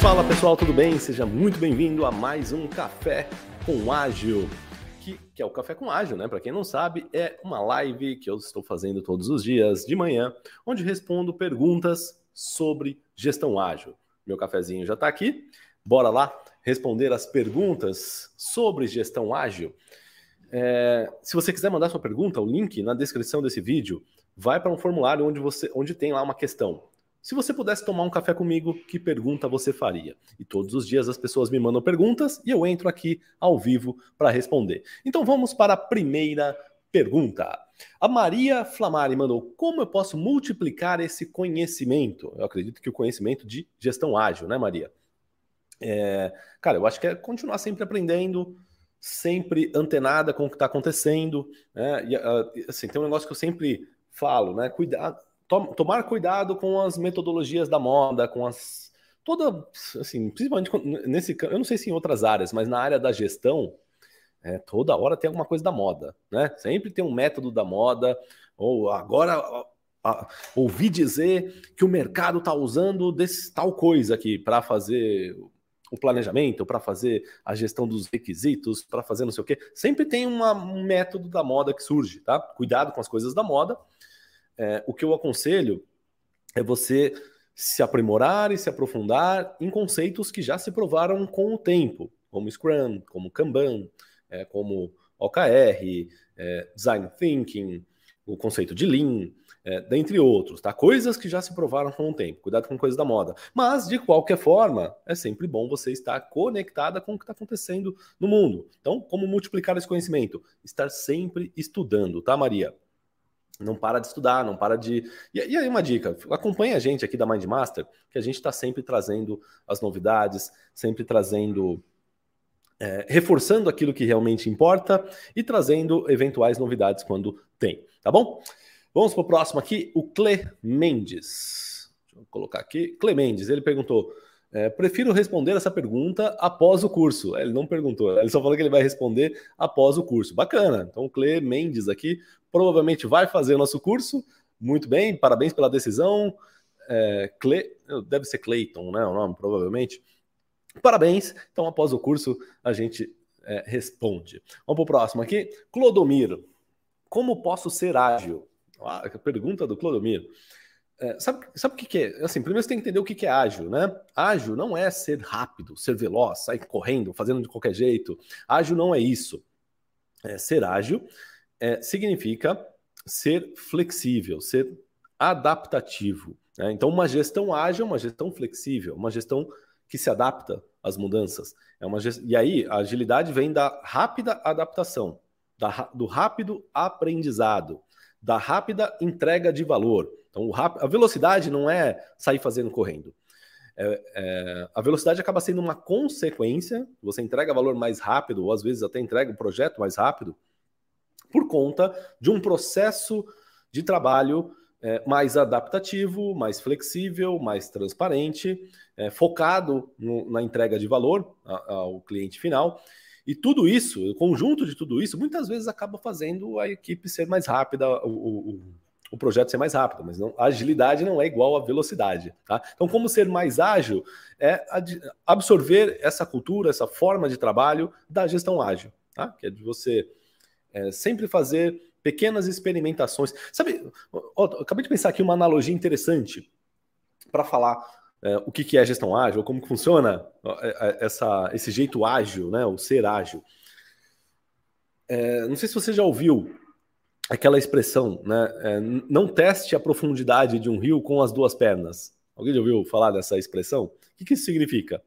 Fala pessoal, tudo bem? Seja muito bem-vindo a mais um Café com Ágil. Que, que é o Café com Ágil, né? Para quem não sabe, é uma live que eu estou fazendo todos os dias de manhã, onde respondo perguntas sobre gestão ágil. Meu cafezinho já está aqui. Bora lá responder as perguntas sobre gestão ágil. É, se você quiser mandar sua pergunta, o link na descrição desse vídeo vai para um formulário onde você onde tem lá uma questão. Se você pudesse tomar um café comigo, que pergunta você faria? E todos os dias as pessoas me mandam perguntas e eu entro aqui ao vivo para responder. Então vamos para a primeira pergunta. A Maria Flamari mandou: Como eu posso multiplicar esse conhecimento? Eu acredito que o conhecimento de gestão ágil, né, Maria? É, cara, eu acho que é continuar sempre aprendendo, sempre antenada com o que está acontecendo. Né? E, ah, assim, tem um negócio que eu sempre falo, né? Cuidado tomar cuidado com as metodologias da moda, com as toda assim, principalmente nesse, eu não sei se em outras áreas, mas na área da gestão, é, toda hora tem alguma coisa da moda, né? Sempre tem um método da moda, ou agora a, ouvi dizer que o mercado está usando desse tal coisa aqui para fazer o planejamento, para fazer a gestão dos requisitos, para fazer não sei o quê. Sempre tem uma, um método da moda que surge, tá? Cuidado com as coisas da moda é, o que eu aconselho é você se aprimorar e se aprofundar em conceitos que já se provaram com o tempo, como Scrum, como Kanban, é, como OKR, é, Design Thinking, o conceito de Lean, é, dentre outros, tá? Coisas que já se provaram com o tempo. Cuidado com coisas da moda. Mas, de qualquer forma, é sempre bom você estar conectada com o que está acontecendo no mundo. Então, como multiplicar esse conhecimento? Estar sempre estudando, tá, Maria? Não para de estudar, não para de. E, e aí, uma dica: acompanhe a gente aqui da Mindmaster, que a gente está sempre trazendo as novidades, sempre trazendo. É, reforçando aquilo que realmente importa e trazendo eventuais novidades quando tem, tá bom? Vamos para o próximo aqui, o Cle Mendes. Deixa eu colocar aqui. Cle Mendes, ele perguntou: é, prefiro responder essa pergunta após o curso. Ele não perguntou, ele só falou que ele vai responder após o curso. Bacana. Então, o Cle Mendes aqui provavelmente vai fazer o nosso curso. Muito bem, parabéns pela decisão. É, Cle... Deve ser Clayton, né? O nome, provavelmente. Parabéns. Então, após o curso, a gente é, responde. Vamos para o próximo aqui. Clodomiro. Como posso ser ágil? Ah, pergunta do Clodomiro. É, sabe, sabe o que, que, é? Assim, primeiro você tem que entender o que, que é ágil, né? Ágil não é ser rápido, ser veloz, sair correndo, fazendo de qualquer jeito. Ágil não é isso. É, ser ágil é, significa ser flexível, ser adaptativo. Né? Então, uma gestão ágil é uma gestão flexível, uma gestão que se adapta às mudanças. É uma gest... E aí, a agilidade vem da rápida adaptação, da, do rápido aprendizado, da rápida entrega de valor. Então, rap... a velocidade não é sair fazendo correndo. É, é, a velocidade acaba sendo uma consequência, você entrega valor mais rápido, ou às vezes até entrega o projeto mais rápido, por conta de um processo de trabalho é, mais adaptativo, mais flexível, mais transparente, é, focado no, na entrega de valor ao cliente final. E tudo isso, o conjunto de tudo isso, muitas vezes acaba fazendo a equipe ser mais rápida, o, o, o projeto ser mais rápido, mas não, a agilidade não é igual à velocidade. Tá? Então, como ser mais ágil é absorver essa cultura, essa forma de trabalho da gestão ágil, tá? que é de você é, sempre fazer pequenas experimentações. Sabe, ó, acabei de pensar aqui uma analogia interessante para falar é, o que, que é gestão ágil, como funciona é, é, essa, esse jeito ágil, né, o ser ágil. É, não sei se você já ouviu aquela expressão, né? É, não teste a profundidade de um rio com as duas pernas. Alguém já ouviu falar dessa expressão? O que, que isso significa?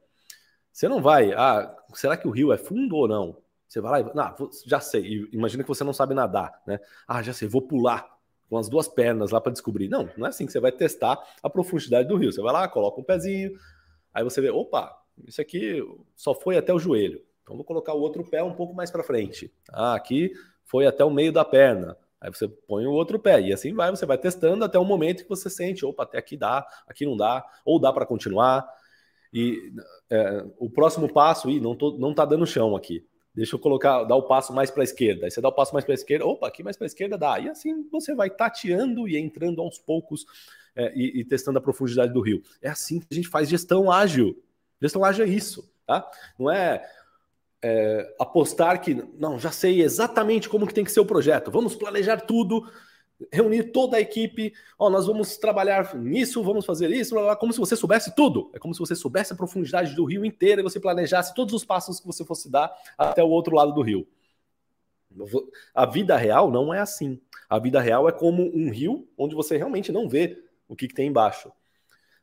Você não vai, ah, será que o rio é fundo ou não? Você vai lá e. Não, já sei. Imagina que você não sabe nadar, né? Ah, já sei, vou pular com as duas pernas lá para descobrir. Não, não é assim que você vai testar a profundidade do rio. Você vai lá, coloca um pezinho, aí você vê, opa, isso aqui só foi até o joelho. Então vou colocar o outro pé um pouco mais para frente. Ah, aqui foi até o meio da perna. Aí você põe o outro pé e assim vai, você vai testando até o momento que você sente, opa, até aqui dá, aqui não dá, ou dá para continuar. E é, o próximo passo, e não, tô, não tá dando chão aqui deixa eu colocar, dar o passo mais para a esquerda. Aí você dá o passo mais para a esquerda, opa, aqui mais para a esquerda dá. E assim você vai tateando e entrando aos poucos é, e, e, testando a profundidade do rio. É assim que a gente faz gestão ágil. Gestão ágil é isso, tá? Não é, é apostar que, não, já sei exatamente como que tem que ser o projeto. Vamos planejar tudo, reunir toda a equipe, ó, nós vamos trabalhar nisso, vamos fazer isso, blá, blá, como se você soubesse tudo. É como se você soubesse a profundidade do rio inteiro e você planejasse todos os passos que você fosse dar até o outro lado do rio. A vida real não é assim. A vida real é como um rio onde você realmente não vê o que, que tem embaixo.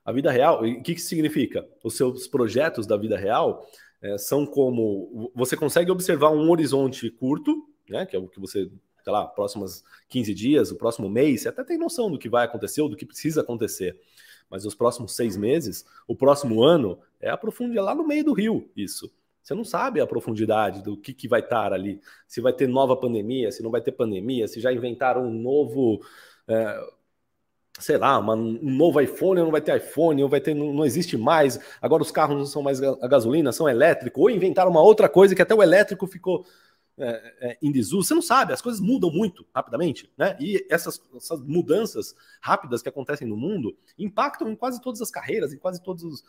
A vida real, o que, que significa? Os seus projetos da vida real é, são como você consegue observar um horizonte curto, né, que é o que você sei lá, próximos 15 dias, o próximo mês, você até tem noção do que vai acontecer ou do que precisa acontecer. Mas os próximos seis meses, o próximo ano, é a profundidade lá no meio do rio, isso. Você não sabe a profundidade do que, que vai estar ali. Se vai ter nova pandemia, se não vai ter pandemia, se já inventaram um novo. É, sei lá, uma, um novo iPhone, não vai ter iPhone, ou vai ter, não, não, existe mais. Agora os carros não são mais a gasolina, são elétricos, ou inventaram uma outra coisa que até o elétrico ficou é, é, em desuso, você não sabe, as coisas mudam muito rapidamente, né? E essas, essas, mudanças rápidas que acontecem no mundo impactam em quase todas as carreiras, em quase todos os.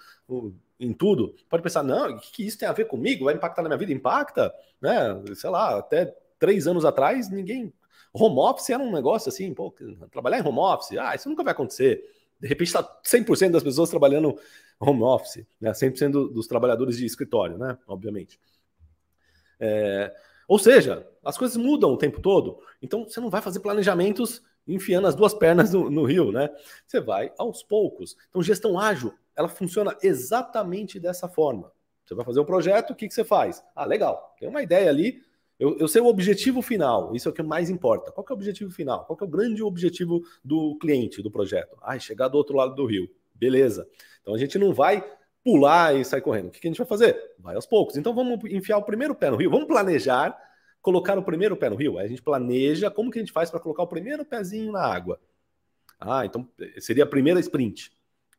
em tudo. Pode pensar, não, o que, que isso tem a ver comigo? Vai impactar na minha vida? Impacta, né? Sei lá, até três anos atrás, ninguém. Home office era um negócio assim, pô, trabalhar em home office, ah, isso nunca vai acontecer. De repente está 100% das pessoas trabalhando home office, né? 100% dos trabalhadores de escritório, né? Obviamente. É, ou seja, as coisas mudam o tempo todo. Então você não vai fazer planejamentos enfiando as duas pernas no, no rio, né? Você vai aos poucos. Então, gestão ágil, ela funciona exatamente dessa forma. Você vai fazer um projeto, o que, que você faz? Ah, legal, tem uma ideia ali. Eu, eu sei o objetivo final, isso é o que mais importa. Qual é o objetivo final? Qual é o grande objetivo do cliente, do projeto? Ah, chegar do outro lado do rio. Beleza. Então a gente não vai pular e sair correndo. O que a gente vai fazer? Vai aos poucos. Então vamos enfiar o primeiro pé no rio. Vamos planejar colocar o primeiro pé no rio. Aí a gente planeja como que a gente faz para colocar o primeiro pezinho na água. Ah, então seria a primeira sprint.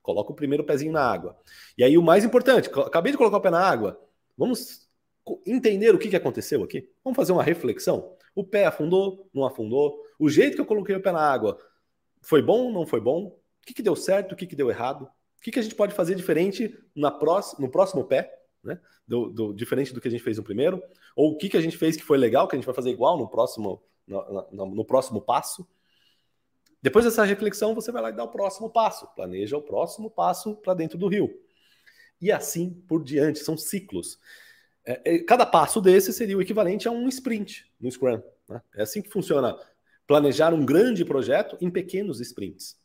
Coloca o primeiro pezinho na água. E aí o mais importante, acabei de colocar o pé na água. Vamos entender o que, que aconteceu aqui? Vamos fazer uma reflexão. O pé afundou, não afundou? O jeito que eu coloquei o pé na água foi bom, não foi bom? O que, que deu certo, o que, que deu errado? Que, que a gente pode fazer diferente na próxima, no próximo pé, né? Do, do, diferente do que a gente fez no primeiro? Ou o que, que a gente fez que foi legal, que a gente vai fazer igual no próximo, no, no, no próximo passo? Depois dessa reflexão, você vai lá e dá o próximo passo. Planeja o próximo passo para dentro do rio. E assim por diante, são ciclos. É, é, cada passo desse seria o equivalente a um sprint no Scrum. Né? É assim que funciona planejar um grande projeto em pequenos sprints.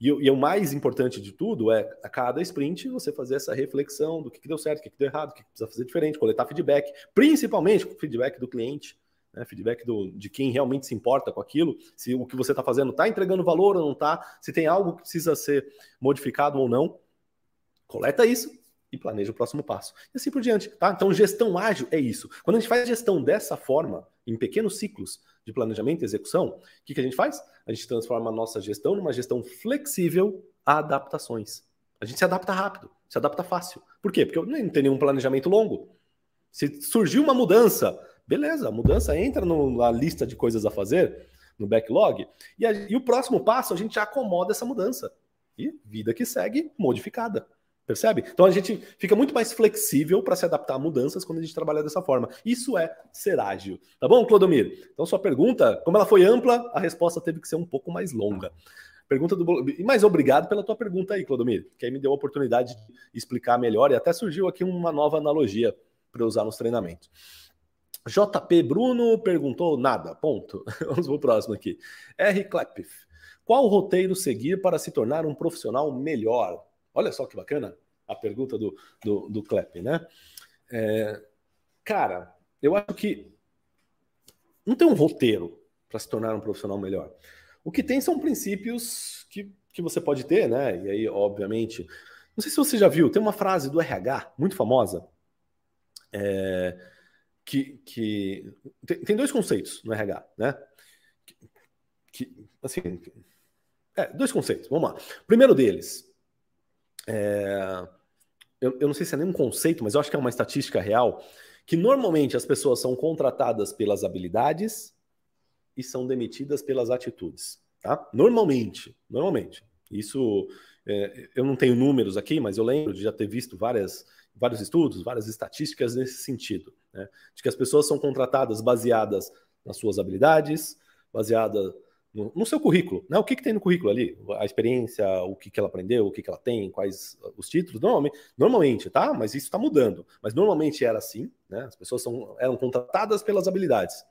E, e, o mais importante de tudo é, a cada sprint, você fazer essa reflexão do que, que deu certo, o que, que deu errado, o que, que, precisa fazer diferente, coletar feedback, principalmente feedback do cliente, né, feedback do, de quem realmente se importa com aquilo, se o que você está fazendo está entregando valor ou não está, se tem algo que precisa ser modificado ou não. Coleta isso e planeja o próximo passo. E assim por diante. Tá? Então, gestão ágil é isso. Quando a gente faz gestão dessa forma, em pequenos ciclos, de planejamento e execução, o que, que a gente faz? A gente transforma a nossa gestão numa gestão flexível a adaptações. A gente se adapta rápido, se adapta fácil. Por quê? Porque eu nem tenho nenhum planejamento longo. Se surgiu uma mudança, beleza, a mudança entra na lista de coisas a fazer, no backlog, e, a, e o próximo passo a gente acomoda essa mudança. E vida que segue modificada. Percebe? Então a gente fica muito mais flexível para se adaptar a mudanças quando a gente trabalha dessa forma. Isso é ser ágil. Tá bom, Clodomir? Então sua pergunta, como ela foi ampla, a resposta teve que ser um pouco mais longa. Pergunta do Mas obrigado pela tua pergunta aí, Clodomir, que aí me deu a oportunidade de explicar melhor e até surgiu aqui uma nova analogia para usar nos treinamentos. JP Bruno perguntou nada. Ponto. Vamos para o próximo aqui. R. Klepif. Qual roteiro seguir para se tornar um profissional melhor? Olha só que bacana a pergunta do, do, do Klepp, né? É, cara, eu acho que não tem um roteiro para se tornar um profissional melhor. O que tem são princípios que, que você pode ter, né? E aí, obviamente, não sei se você já viu, tem uma frase do RH muito famosa. É, que, que tem, tem, dois conceitos no RH, né? Que, que assim, é, dois conceitos. Vamos lá. Primeiro deles, é, eu, eu, não sei se é nem um conceito, mas eu acho que é uma estatística real, que normalmente as pessoas são contratadas pelas habilidades e são demitidas pelas atitudes. Tá? Normalmente, normalmente. Isso é, eu não tenho números aqui, mas eu lembro de já ter visto várias, vários estudos, várias estatísticas nesse sentido, né? de que as pessoas são contratadas baseadas nas suas habilidades, baseadas no, no, seu currículo, né? O que, que tem no currículo ali? A experiência, o que, que ela aprendeu, o que, que ela tem, quais os títulos. Normalmente, normalmente tá? Mas isso está mudando. Mas normalmente era assim, né? As pessoas são, eram contratadas pelas habilidades.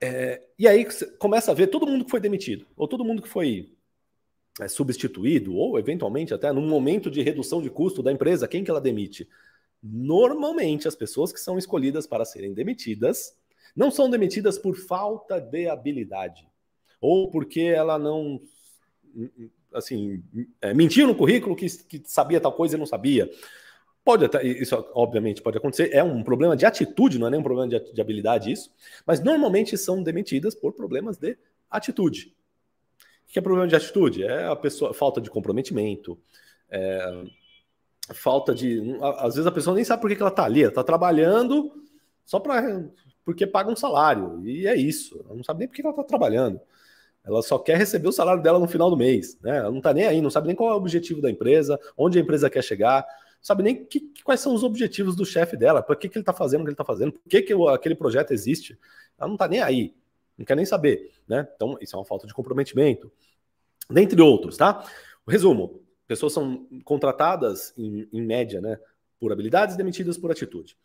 É, e aí começa a ver todo mundo que foi demitido, ou todo mundo que foi é, substituído, ou eventualmente até num momento de redução de custo da empresa, quem que ela demite? Normalmente, as pessoas que são escolhidas para serem demitidas não são demitidas por falta de habilidade ou porque ela não assim é, mentiu no currículo que, que, sabia tal coisa e não sabia. Pode até, isso obviamente pode acontecer, é um problema de atitude, não é nem um problema de, de habilidade isso, mas normalmente são demitidas por problemas de atitude. O que é problema de atitude? É a pessoa, falta de comprometimento, é, falta de. Às vezes a pessoa nem sabe por que ela está ali, ela está trabalhando só para porque paga um salário. E é isso. Ela não sabe nem por que ela está trabalhando. Ela só quer receber o salário dela no final do mês. Né? Ela não está nem aí, não sabe nem qual é o objetivo da empresa, onde a empresa quer chegar, não sabe nem que, quais são os objetivos do chefe dela, por que, que ele está fazendo o que ele está fazendo, por que, que aquele projeto existe. Ela não está nem aí, não quer nem saber. Né? Então, isso é uma falta de comprometimento. Dentre outros, tá? Resumo: pessoas são contratadas, em, em média, né, por habilidades demitidas por atitude.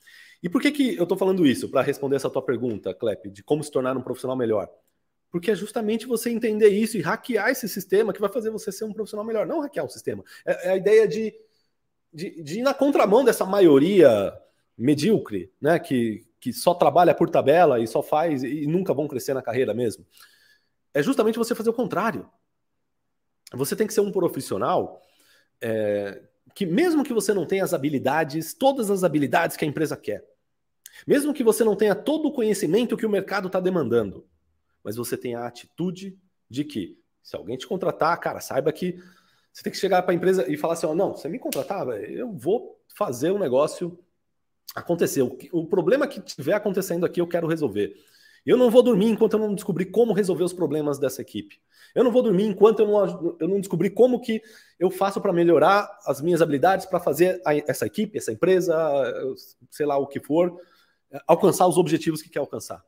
E por que, que eu estou falando isso? Para responder essa tua pergunta, Clep, de como se tornar um profissional melhor. Porque é justamente você entender isso e hackear esse sistema que vai fazer você ser um profissional melhor. Não hackear o sistema. É, é a ideia de, de, de, ir na contramão dessa maioria medíocre, né? Que, que só trabalha por tabela e só faz e nunca vão crescer na carreira mesmo. É justamente você fazer o contrário. Você tem que ser um profissional é, que, mesmo que você não tenha as habilidades, todas as habilidades que a empresa quer, mesmo que você não tenha todo o conhecimento que o mercado está demandando, mas você tem a atitude de que, se alguém te contratar, cara, saiba que você tem que chegar para a empresa e falar assim: oh, não, você me contratar, eu vou fazer um negócio acontecer. O, problema que tiver acontecendo aqui, eu quero resolver. Eu não vou dormir enquanto eu não descobrir como resolver os problemas dessa equipe. Eu não vou dormir enquanto eu não, eu não descobrir como que eu faço para melhorar as minhas habilidades para fazer a, essa equipe, essa empresa, sei lá o que for, alcançar os objetivos que quer alcançar.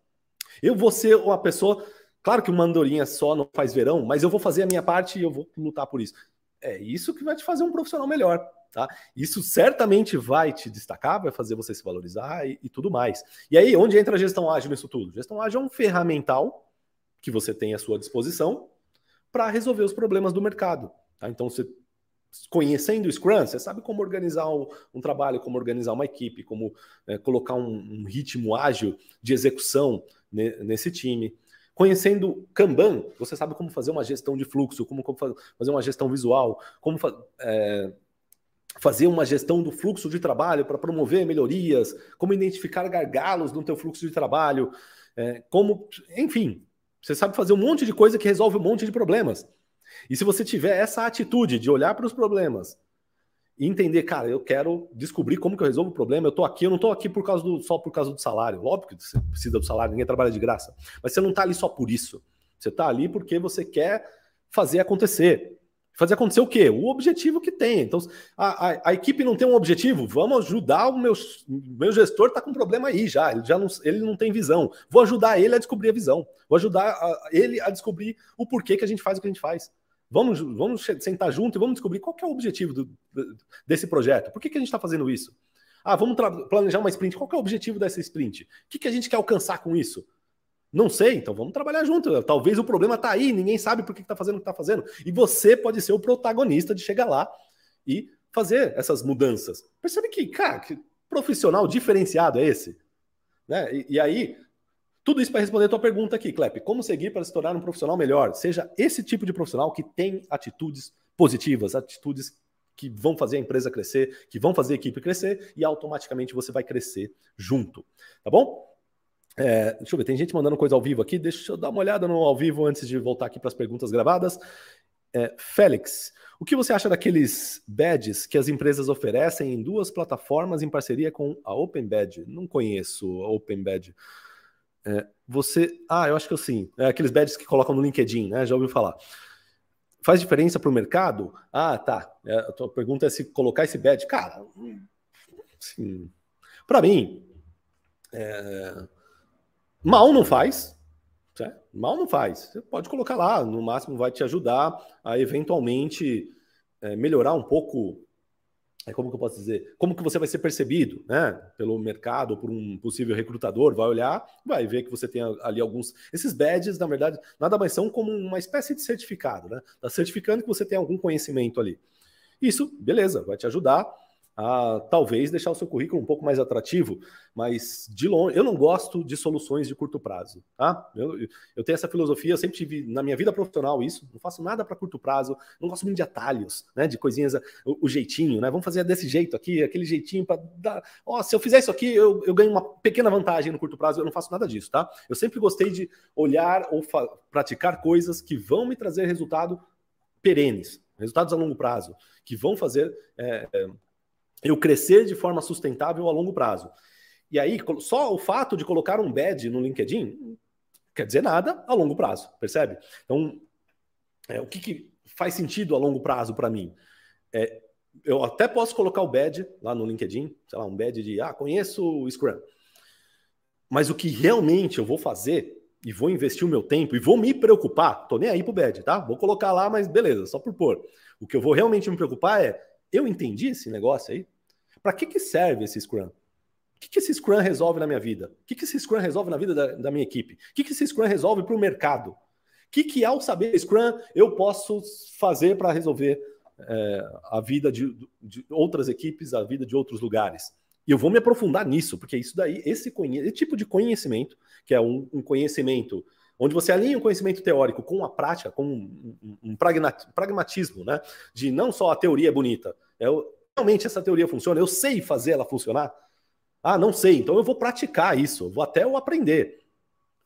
Eu vou ser uma pessoa, claro que uma andorinha só não faz verão, mas eu vou fazer a minha parte e eu vou lutar por isso. É isso que vai te fazer um profissional melhor. Tá? Isso certamente vai te destacar, vai fazer você se valorizar e, e, tudo mais. E aí, onde entra a gestão ágil nisso tudo? Gestão ágil é um ferramental que você tem à sua disposição para resolver os problemas do mercado. Tá? Então, você conhecendo o Scrum, você sabe como organizar um, trabalho, como organizar uma equipe, como é, colocar um, um, ritmo ágil de execução ne, nesse time. Conhecendo Kanban, você sabe como fazer uma gestão de fluxo, como, como fazer uma gestão visual, como é, fazer uma gestão do fluxo de trabalho para promover melhorias, como identificar gargalos no teu fluxo de trabalho, é, como, enfim, você sabe fazer um monte de coisa que resolve um monte de problemas. E se você tiver essa atitude de olhar para os problemas e entender, cara, eu quero descobrir como que eu resolvo o problema, eu estou aqui, eu não estou aqui por causa do, só por causa do salário. Óbvio que você precisa do salário, ninguém trabalha de graça. Mas você não está ali só por isso. Você está ali porque você quer fazer acontecer. Fazer acontecer o quê? O objetivo que tem. Então, a, a, a equipe não tem um objetivo, vamos ajudar o meu, meu gestor está com um problema aí já, ele já não, ele não tem visão. Vou ajudar ele a descobrir a visão. Vou ajudar a, ele a descobrir o porquê que a gente faz o que a gente faz. Vamos, vamos sentar junto e vamos descobrir qual é o objetivo do, desse projeto. Por que, que a gente está fazendo isso? Ah, vamos planejar uma sprint. Qual é o objetivo dessa sprint? O que, que a gente quer alcançar com isso? Não sei, então vamos trabalhar junto. Talvez o problema está aí, ninguém sabe por que está fazendo o que está fazendo. E você pode ser o protagonista de chegar lá e fazer essas mudanças. Percebe que, cara, que profissional diferenciado é esse? Né? E, e aí, tudo isso para responder a tua pergunta aqui, Clep. Como seguir para se tornar um profissional melhor? Seja esse tipo de profissional que tem atitudes positivas, atitudes que vão fazer a empresa crescer, que vão fazer a equipe crescer e automaticamente você vai crescer junto. Tá bom? É, deixa eu ver, tem gente mandando coisa ao vivo aqui. Deixa eu dar uma olhada no ao vivo antes de voltar aqui para as perguntas gravadas. É, Félix, o que você acha daqueles badges que as empresas oferecem em duas plataformas em parceria com a Open Badge? Não conheço a Open Badge. É, você. Ah, eu acho que eu sim. É aqueles badges que colocam no LinkedIn, né? Já ouviu falar. Faz diferença para o mercado? Ah, tá. É, a tua pergunta é se colocar esse badge. Cara, sim. Para mim, é... mal não faz. Certo? Mal não faz. Você pode colocar lá, no máximo vai te ajudar a eventualmente é, melhorar um pouco é como que eu posso dizer? Como que você vai ser percebido, né? Pelo mercado, ou por um possível recrutador, vai olhar, vai ver que você tem ali alguns. Esses badges, na verdade, nada mais são como uma espécie de certificado, né? Está certificando que você tem algum conhecimento ali. Isso, beleza, vai te ajudar a talvez deixar o seu currículo um pouco mais atrativo, mas de longe, eu não gosto de soluções de curto prazo, tá? Eu, eu tenho essa filosofia, eu sempre tive na minha vida profissional isso, não faço nada para curto prazo, não gosto muito de atalhos, né? De coisinhas, o, o jeitinho, né? Vamos fazer desse jeito aqui, aquele jeitinho para dar. Oh, se eu fizer isso aqui, eu, eu ganho uma pequena vantagem no curto prazo, eu não faço nada disso, tá? Eu sempre gostei de olhar ou praticar coisas que vão me trazer resultado perenes, resultados a longo prazo, que vão fazer. É, é, eu crescer de forma sustentável a longo prazo. E aí, só o fato de colocar um badge no LinkedIn quer dizer nada a longo prazo, percebe? Então, é, o que, que, faz sentido a longo prazo para mim? É, eu até posso colocar o badge lá no LinkedIn, sei lá, um badge de, ah, conheço o Scrum. Mas o que realmente eu vou fazer e vou investir o meu tempo e vou me preocupar, tô nem aí pro badge, tá? Vou colocar lá, mas beleza, só por pôr. O que eu vou realmente me preocupar é, eu entendi esse negócio aí? Para que, que serve esse Scrum? O que, que esse Scrum resolve na minha vida? O que, que esse Scrum resolve na vida da, da minha equipe? O que, que esse Scrum resolve para o mercado? O que, que, ao saber Scrum, eu posso fazer para resolver é, a vida de, de, outras equipes, a vida de outros lugares? E eu vou me aprofundar nisso, porque isso daí, esse, esse tipo de conhecimento, que é um, um, conhecimento onde você alinha o conhecimento teórico com a prática, com um, um, um pragmatismo, né? De não só a teoria é bonita, é o, realmente essa teoria funciona? Eu sei fazer ela funcionar? Ah, não sei, então eu vou praticar isso, vou até eu aprender.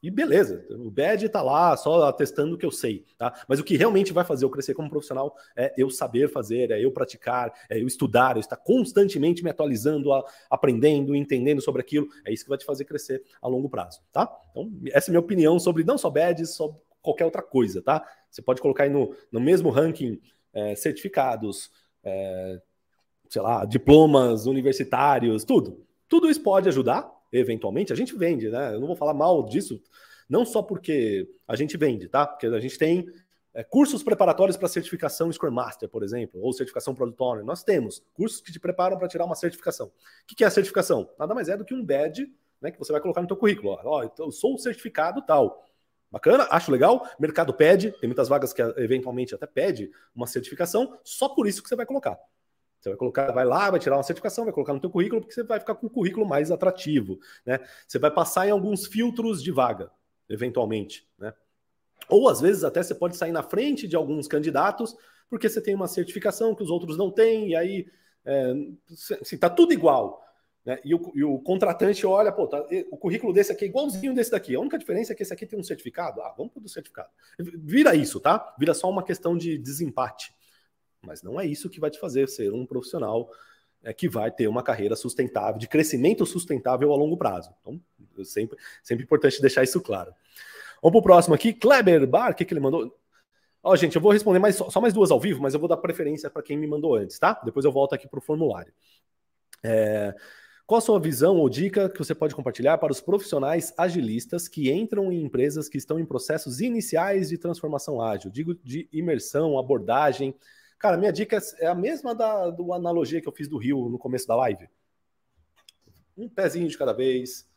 E beleza, o badge está lá só atestando o que eu sei, tá? Mas o que realmente vai fazer eu crescer como profissional é eu saber fazer, é eu praticar, é eu estudar, eu estar constantemente me atualizando, aprendendo, entendendo sobre aquilo. É isso que vai te fazer crescer a longo prazo, tá? Então, essa é a minha opinião sobre não só badges, só qualquer outra coisa, tá? Você pode colocar aí no, no mesmo ranking é, certificados, é, sei lá, diplomas universitários, tudo. Tudo isso pode ajudar, eventualmente. A gente vende, né? Eu não vou falar mal disso, não só porque a gente vende, tá? Porque a gente tem é, cursos preparatórios para certificação Scrum Master, por exemplo, ou certificação Product Owner. Nós temos cursos que te preparam para tirar uma certificação. O que é a certificação? Nada mais é do que um badge né, que você vai colocar no teu currículo. Ó, eu sou certificado tal. Bacana, acho legal. Mercado pede, tem muitas vagas que eventualmente até pede uma certificação, só por isso que você vai colocar. Você vai colocar, vai lá, vai tirar uma certificação, vai colocar no teu currículo, porque você vai ficar com um currículo mais atrativo, né? Você vai passar em alguns filtros de vaga, eventualmente, né? Ou às vezes até você pode sair na frente de alguns candidatos, porque você tem uma certificação que os outros não têm, e aí é, assim, tá tudo igual. Né? E, o, e o contratante olha, pô, tá, o currículo desse aqui é igualzinho desse daqui. A única diferença é que esse aqui tem um certificado. Ah, vamos para o certificado. Vira isso, tá? Vira só uma questão de desempate. Mas não é isso que vai te fazer ser um profissional é, que vai ter uma carreira sustentável, de crescimento sustentável a longo prazo. Então, sempre, sempre importante deixar isso claro. Vamos para o próximo aqui. Kleber Bar, o que, que ele mandou? Ó, gente, eu vou responder mais, só mais duas ao vivo, mas eu vou dar preferência para quem me mandou antes, tá? Depois eu volto aqui para o formulário. É, qual a sua visão ou dica que você pode compartilhar para os profissionais agilistas que entram em empresas que estão em processos iniciais de transformação ágil? Digo de imersão, abordagem, Cara, minha dica é a mesma da do analogia que eu fiz do Rio no começo da live. Um pezinho de cada vez,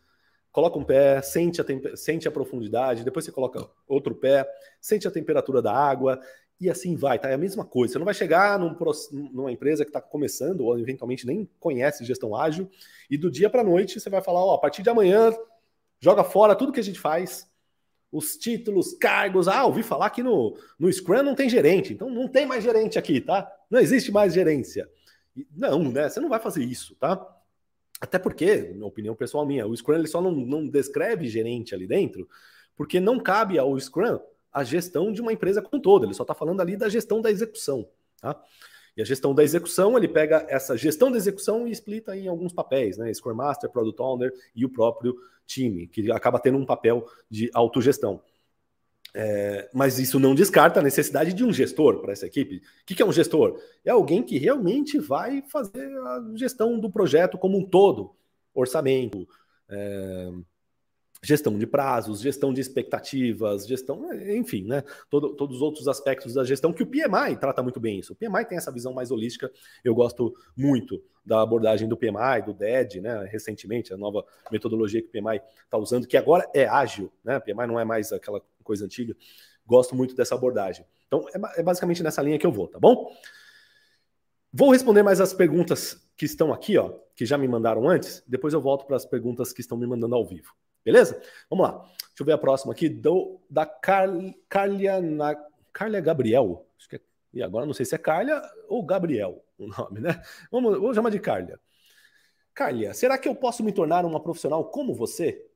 coloca um pé, sente a, sente a profundidade, depois você coloca outro pé, sente a temperatura da água, e assim vai, tá? É a mesma coisa. Você não vai chegar num, numa empresa que está começando, ou eventualmente nem conhece gestão ágil, e do dia para noite você vai falar: ó, a partir de amanhã, joga fora tudo que a gente faz, os títulos, cargos. Ah, ouvi falar que no, no Scrum não tem gerente, então não tem mais gerente aqui, tá? Não existe mais gerência. Não, né? Você não vai fazer isso, tá? Até porque, na opinião pessoal minha, o Scrum ele só não, não descreve gerente ali dentro, porque não cabe ao Scrum a gestão de uma empresa como um todo, ele só está falando ali da gestão da execução. Tá? E a gestão da execução, ele pega essa gestão da execução e explica em alguns papéis, né? Scrum Master, Product Owner e o próprio time, que acaba tendo um papel de autogestão. É, mas isso não descarta a necessidade de um gestor para essa equipe. O que, que é um gestor? É alguém que realmente vai fazer a gestão do projeto como um todo, orçamento, é, gestão de prazos, gestão de expectativas, gestão, enfim, né? Todo, todos os outros aspectos da gestão que o PMI trata muito bem isso. O PMI tem essa visão mais holística. Eu gosto muito da abordagem do PMI, do DED, né? Recentemente, a nova metodologia que o PMI está usando, que agora é ágil, né? O PMI não é mais aquela coisa antiga. Gosto muito dessa abordagem. Então, é, é basicamente nessa linha que eu vou, tá bom? Vou responder mais as perguntas que estão aqui, ó, que já me mandaram antes. Depois eu volto para as perguntas que estão me mandando ao vivo. Beleza? Vamos lá. Deixa eu ver a próxima aqui, do, da Car, Carlia, na, Carlia Gabriel. Acho que é, e agora não sei se é Carlia ou Gabriel o nome, né? Vamos, vamos chamar de Carlia. Carlia, será que eu posso me tornar uma profissional como você?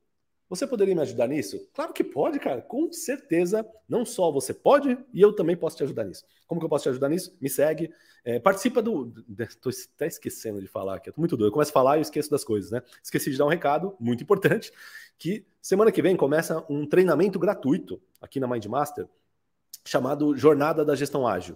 Você poderia me ajudar nisso? Claro que pode, cara, com certeza. Não só você pode, e eu também posso te ajudar nisso. Como que eu posso te ajudar nisso? Me segue, é, participa do. Estou até esquecendo de falar aqui, estou muito doido. Eu começo a falar e esqueço das coisas, né? Esqueci de dar um recado muito importante: que semana que vem começa um treinamento gratuito aqui na Mindmaster, chamado Jornada da Gestão Ágil.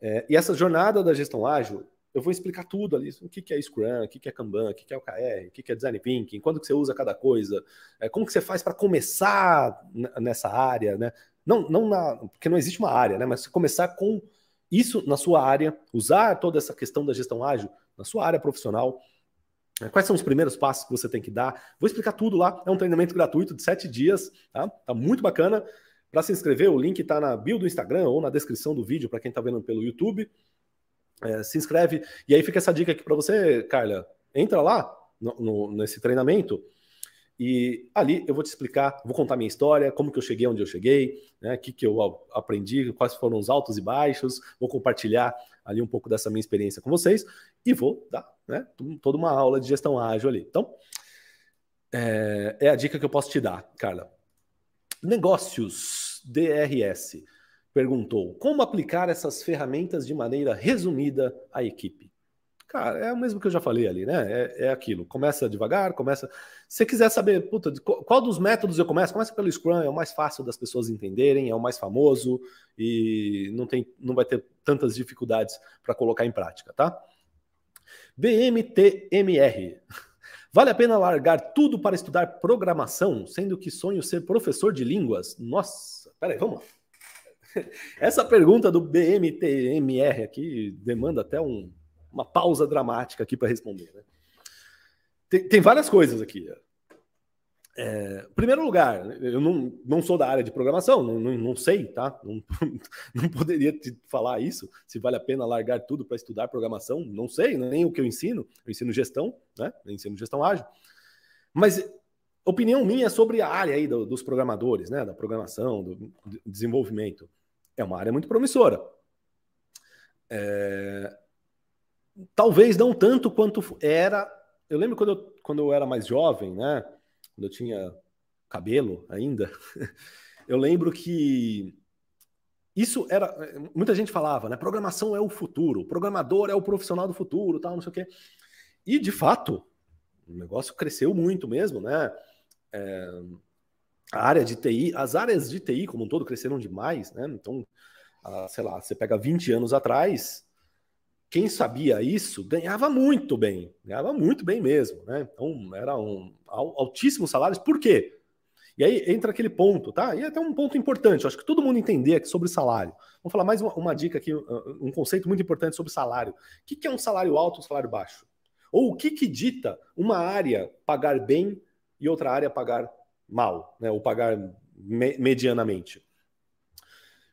É, e essa jornada da gestão ágil eu vou explicar tudo ali, o que, é Scrum, o que, é Kanban, o que, é OKR, o que, é Design Thinking, quando que você usa cada coisa, é, como que você faz para começar nessa área, né? Não, não na, porque não existe uma área, né? Mas começar com isso na sua área, usar toda essa questão da gestão ágil na sua área profissional. Né? Quais são os primeiros passos que você tem que dar? Vou explicar tudo lá. É um treinamento gratuito de sete dias, tá? Tá muito bacana. Para se inscrever, o link está na bio do Instagram ou na descrição do vídeo para quem está vendo pelo YouTube. É, se inscreve. E aí fica essa dica aqui para você, Carla. Entra lá no, no, nesse treinamento e ali eu vou te explicar, vou contar minha história, como que eu cheguei onde eu cheguei, né, o que, que eu aprendi, quais foram os altos e baixos, vou compartilhar ali um pouco dessa minha experiência com vocês e vou dar né, toda uma aula de gestão ágil ali. Então, é, é a dica que eu posso te dar, Carla. Negócios, DRS perguntou: como aplicar essas ferramentas de maneira resumida à equipe? Cara, é o mesmo que eu já falei ali, né? É, é aquilo. Começa devagar, começa. Se você quiser saber, puta, qual dos métodos eu começo, começa pelo Scrum, é o mais fácil das pessoas entenderem, é o mais famoso e não, tem, não vai ter tantas dificuldades para colocar em prática, tá? BMTMR. Vale a pena largar tudo para estudar programação, sendo que sonho ser professor de línguas? Nossa, peraí, vamos lá. Essa pergunta do BMTMR aqui demanda até um, uma pausa dramática aqui para responder. Né? Tem, tem, várias coisas aqui. É, primeiro lugar, eu não, não sou da área de programação, não, não, não sei, tá? Não, não, poderia te falar isso, se vale a pena largar tudo para estudar programação, não sei, nem o que eu ensino, eu ensino gestão, né? Eu ensino gestão ágil. Mas opinião minha sobre a área aí do, dos programadores, né? Da programação, do, do desenvolvimento é uma área muito promissora. É... Talvez não tanto quanto era. Eu lembro quando eu, quando eu era mais jovem, né? Quando eu tinha cabelo ainda, eu lembro que isso era. Muita gente falava, né? Programação é o futuro, programador é o profissional do futuro, tal, não sei o quê. E de fato, o negócio cresceu muito mesmo, né? É, a área de TI, as áreas de TI como um todo cresceram demais, né? Então, sei lá, você pega 20 anos atrás, quem sabia isso ganhava muito bem, ganhava muito bem mesmo, né? Então, eram altíssimos salários. Por quê? E aí entra aquele ponto, tá? E é até um ponto importante, acho que todo mundo entender aqui sobre salário. Vamos falar mais uma, uma dica aqui, um conceito muito importante sobre salário. O que, é um salário alto um salário baixo? Ou o que, que dita uma área pagar bem e outra área pagar mal, né, ou pagar me medianamente.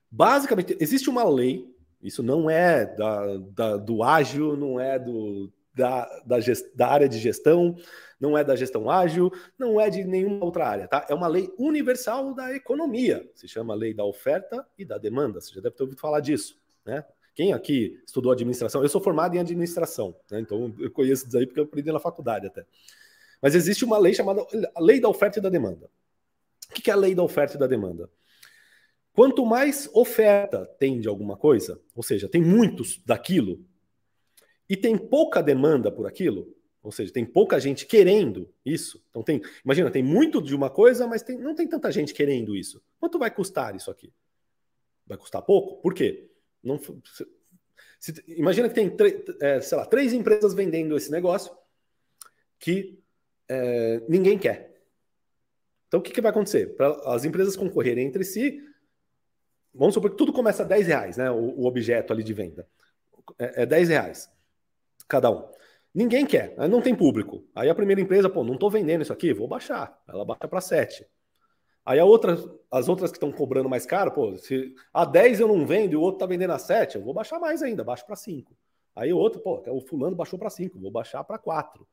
Basicamente, existe uma lei, isso não é da, da do ágil, não é do, da, da, gest, da, área de gestão, não é da gestão ágil, não é de nenhuma outra área, tá? É uma lei universal da economia, se chama lei da oferta e da demanda, você já deve ter ouvido falar disso, né? Quem aqui estudou administração? Eu sou formado em administração, né? então eu conheço isso aí porque eu aprendi na faculdade até. Mas existe uma lei chamada Lei da Oferta e da Demanda. O que é a Lei da Oferta e da Demanda? Quanto mais oferta tem de alguma coisa, ou seja, tem muitos daquilo, e tem pouca demanda por aquilo, ou seja, tem pouca gente querendo isso. Então tem, imagina, tem muito de uma coisa, mas tem, não tem tanta gente querendo isso. Quanto vai custar isso aqui? Vai custar pouco? Por quê? Não, se, se, imagina que tem, é, sei lá, três empresas vendendo esse negócio que é, ninguém quer. Então o que, que vai acontecer? Para as empresas concorrerem entre si, vamos supor que tudo começa a 10 reais, né? O, o objeto ali de venda. É, é 10 reais cada um. Ninguém quer, não tem público. Aí a primeira empresa, pô, não estou vendendo isso aqui, vou baixar. Ela baixa para 7. Aí a outra, as outras que estão cobrando mais caro, pô, se a 10 eu não vendo e o outro está vendendo a 7, eu vou baixar mais ainda, baixo para 5. Aí o outro, pô, o fulano baixou para 5, vou baixar para 4.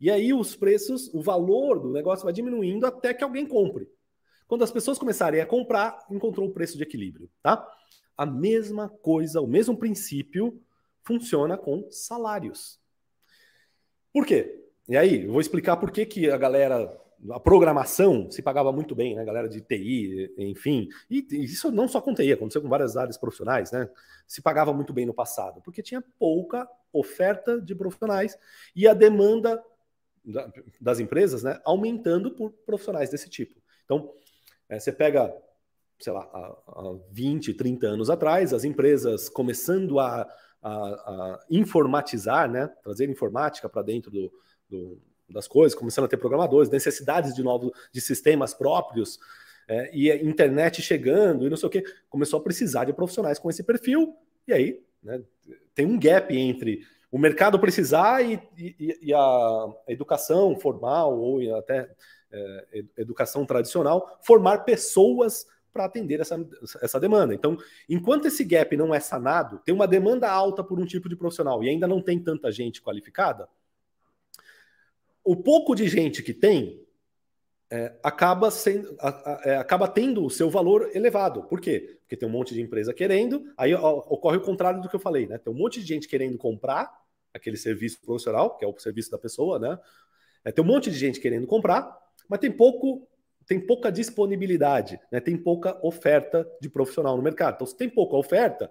E aí os preços, o valor do negócio vai diminuindo até que alguém compre. Quando as pessoas começarem a comprar, encontrou o preço de equilíbrio, tá? A mesma coisa, o mesmo princípio funciona com salários. Por quê? E aí, eu vou explicar por que, que a galera, a programação se pagava muito bem, né? A galera de TI, enfim. E isso não só com TI, aconteceu com várias áreas profissionais, né? Se pagava muito bem no passado, porque tinha pouca oferta de profissionais e a demanda das empresas, né, aumentando por profissionais desse tipo. Então, é, você pega, sei lá, há, há 20, 30 anos atrás, as empresas começando a a, a informatizar, né? trazer informática para dentro do, do, das coisas, começando a ter programadores, necessidades de novos de sistemas próprios, é, e a internet chegando e não sei o que, começou a precisar de profissionais com esse perfil, e aí né, tem um gap entre o mercado precisar e, e, e a educação formal ou até é, educação tradicional formar pessoas para atender essa, essa demanda. Então, enquanto esse gap não é sanado, tem uma demanda alta por um tipo de profissional e ainda não tem tanta gente qualificada, o pouco de gente que tem é, acaba, sendo, a, a, é, acaba tendo o seu valor elevado. Por quê? Porque tem um monte de empresa querendo, aí ó, ocorre o contrário do que eu falei, né? Tem um monte de gente querendo comprar aquele serviço profissional, que é o serviço da pessoa, né? É, tem um monte de gente querendo comprar, mas tem pouco tem pouca disponibilidade, né? tem pouca oferta de profissional no mercado. Então, se tem pouca oferta,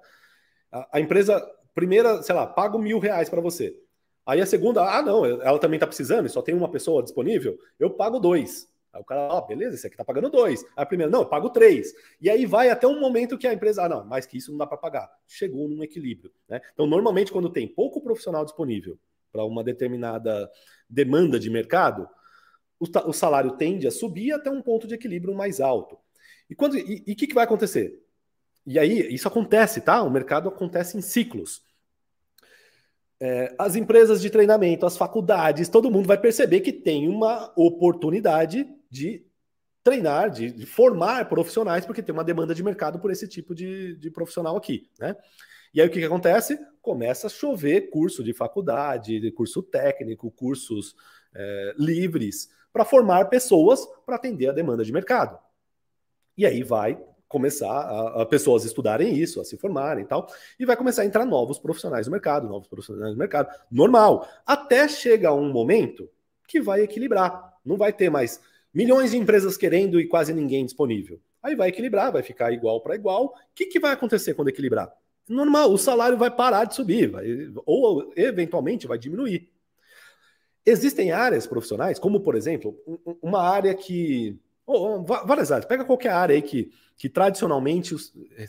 a, a empresa, primeira, sei lá, paga mil reais para você. Aí a segunda, ah, não, ela também está precisando, só tem uma pessoa disponível, eu pago dois. Aí o cara, ó, oh, beleza, esse aqui está pagando dois. Aí a primeira, não, eu pago três. E aí vai até um momento que a empresa, ah, não, mais que isso não dá para pagar. Chegou num equilíbrio. Né? Então, normalmente, quando tem pouco profissional disponível para uma determinada demanda de mercado, o, o salário tende a subir até um ponto de equilíbrio mais alto. E quando e o que, que vai acontecer? E aí, isso acontece, tá? O mercado acontece em ciclos. É, as empresas de treinamento, as faculdades, todo mundo vai perceber que tem uma oportunidade de treinar, de, de formar profissionais, porque tem uma demanda de mercado por esse tipo de, de profissional aqui, né? E aí o que, que acontece? Começa a chover curso de faculdade, de curso técnico, cursos é, livres, para formar pessoas para atender a demanda de mercado. E aí vai começar a, a, pessoas estudarem isso, a se formarem e tal, e vai começar a entrar novos profissionais no mercado, novos profissionais no mercado, normal, até chegar um momento que vai equilibrar. Não vai ter mais milhões de empresas querendo e quase ninguém disponível. Aí vai equilibrar, vai ficar igual para igual. O que, que vai acontecer quando equilibrar? Normal, o salário vai parar de subir, vai, ou eventualmente vai diminuir. Existem áreas profissionais, como por exemplo, uma área que. Várias áreas, pega qualquer área aí que, que tradicionalmente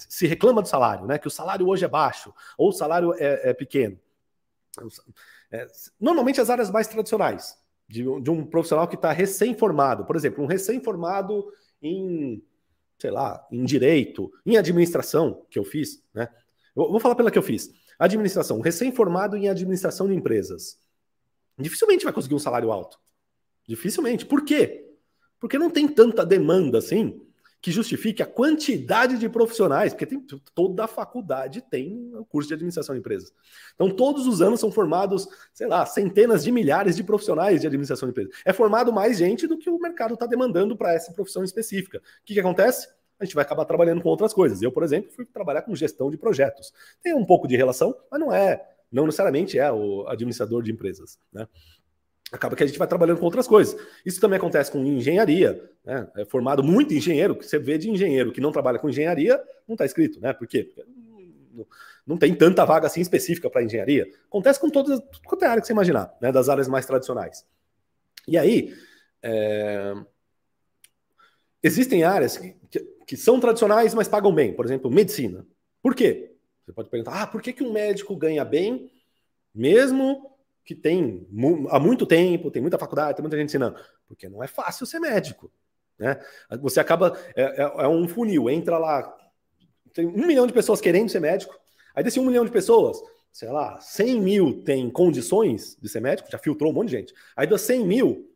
se reclama do salário, né? Que o salário hoje é baixo, ou o salário é, é pequeno. É, normalmente as áreas mais tradicionais, de, de um profissional que está recém-formado, por exemplo, um recém-formado em, sei lá, em direito, em administração, que eu fiz, né? Eu vou falar pela que eu fiz. Administração, recém-formado em administração de empresas dificilmente vai conseguir um salário alto. Dificilmente. Por quê? Porque não tem tanta demanda assim que justifique a quantidade de profissionais, porque tem, toda a faculdade tem o curso de administração de empresas. Então, todos os anos são formados, sei lá, centenas de milhares de profissionais de administração de empresas. É formado mais gente do que o mercado está demandando para essa profissão específica. O que, que acontece? A gente vai acabar trabalhando com outras coisas. Eu, por exemplo, fui trabalhar com gestão de projetos. Tem um pouco de relação, mas não é não necessariamente é o administrador de empresas. Né? acaba que a gente vai trabalhando com outras coisas. Isso também acontece com engenharia, né? É formado muito engenheiro, que você vê de engenheiro que não trabalha com engenharia, não está escrito, né? Por quê? Porque não tem tanta vaga assim específica para engenharia. Acontece com todas qualquer área que você imaginar, né? Das áreas mais tradicionais. E aí, é... existem áreas que, que, são tradicionais, mas pagam bem. Por exemplo, medicina. Por quê? Você pode perguntar, ah, por que, que um médico ganha bem, mesmo que tem há muito tempo, tem muita faculdade, tem muita gente ensinando. Porque não é fácil ser médico. Né? Você acaba. É, é, é, um funil, entra lá. Tem um milhão de pessoas querendo ser médico. Aí desse um milhão de pessoas, sei lá, 100 mil tem condições de ser médico, já filtrou um monte de gente. Aí das 100 mil,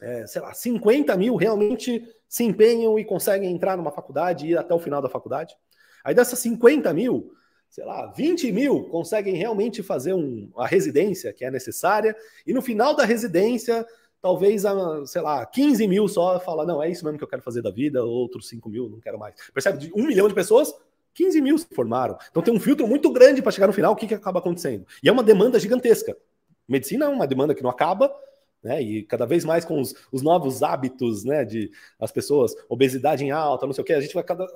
é, sei lá, 50 mil realmente se empenham e conseguem entrar numa faculdade e ir até o final da faculdade. Aí dessas 50 mil, sei lá, 20 mil conseguem realmente fazer um, a residência que é necessária, e no final da residência, talvez, sei lá, 15 mil só fala, não, é isso mesmo que eu quero fazer da vida, outros 5 mil, não quero mais. Percebe? De um milhão de pessoas, 15 mil se formaram. Então tem um filtro muito grande para chegar no final, o que, que acaba acontecendo? E é uma demanda gigantesca. Medicina é uma demanda que não acaba, né? E cada vez mais com os, os novos hábitos, né? De as pessoas, obesidade em alta, não sei o que, a gente vai cada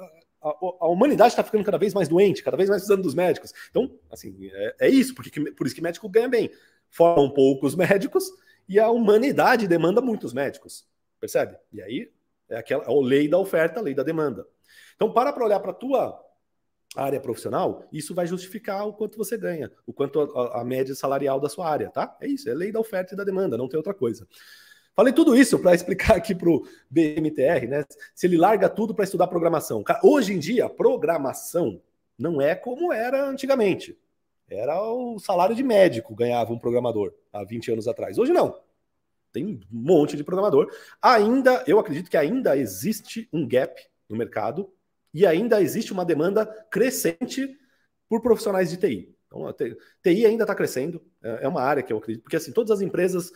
a, a humanidade está ficando cada vez mais doente, cada vez mais precisando dos médicos. Então, assim, é, é isso, porque por isso que médico ganha bem. Formam poucos médicos e a humanidade demanda muitos médicos. Percebe? E aí é aquela é a lei da oferta, a lei da demanda. Então, para para olhar para a tua área profissional, isso vai justificar o quanto você ganha, o quanto a, a média salarial da sua área, tá? É isso, é lei da oferta e da demanda, não tem outra coisa. Falei tudo isso para explicar aqui para o BMTR, né? Se ele larga tudo para estudar programação. Hoje em dia, programação não é como era antigamente. Era o salário de médico ganhava um programador há 20 anos atrás. Hoje não. Tem um monte de programador. Ainda, eu acredito que ainda existe um gap no mercado e ainda existe uma demanda crescente por profissionais de TI. Então, TI ainda está crescendo, é, é uma área que eu acredito, porque assim, todas as empresas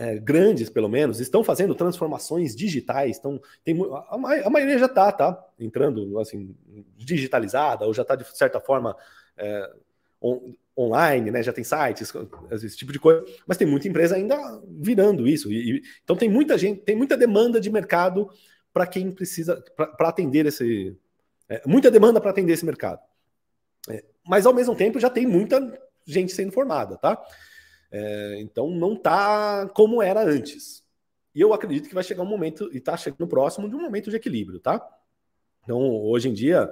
é, grandes, pelo menos, estão fazendo transformações digitais. Estão, tem, a, a maioria já está tá, entrando assim, digitalizada, ou já está, de certa forma, é, on, online, né? já tem sites, esse tipo de coisa, mas tem muita empresa ainda virando isso. E, e, então tem muita gente, tem muita demanda de mercado para quem precisa, para atender esse. É, muita demanda para atender esse mercado. É, mas ao mesmo tempo já tem muita gente sendo formada, tá? É, então não está como era antes. E eu acredito que vai chegar um momento, e está chegando próximo de um momento de equilíbrio, tá? Então, hoje em dia,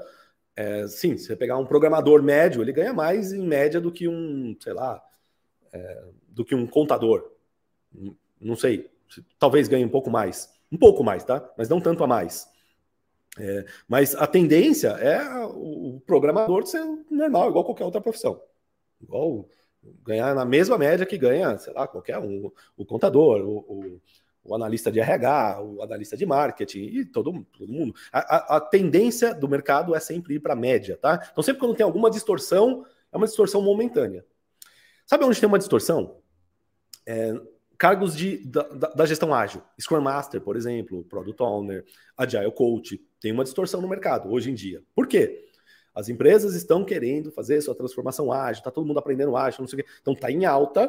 é, sim, se você pegar um programador médio, ele ganha mais em média do que um, sei lá, é, do que um contador. Não sei, talvez ganhe um pouco mais. Um pouco mais, tá? Mas não tanto a mais. É, mas a tendência é o programador ser normal, igual qualquer outra profissão. Igual ganhar na mesma média que ganha, sei lá, qualquer um, o contador, o, o, o analista de RH, o analista de marketing e todo, todo mundo. A, a, a tendência do mercado é sempre ir para a média, tá? Então, sempre quando tem alguma distorção, é uma distorção momentânea. Sabe onde tem uma distorção? É, cargos de, da, da, gestão ágil. Scrum Master, por exemplo, Product Owner, Agile Coach, tem uma distorção no mercado hoje em dia. Por quê? As empresas estão querendo fazer sua transformação ágil, está todo mundo aprendendo ágil, não sei o quê. Então está em alta.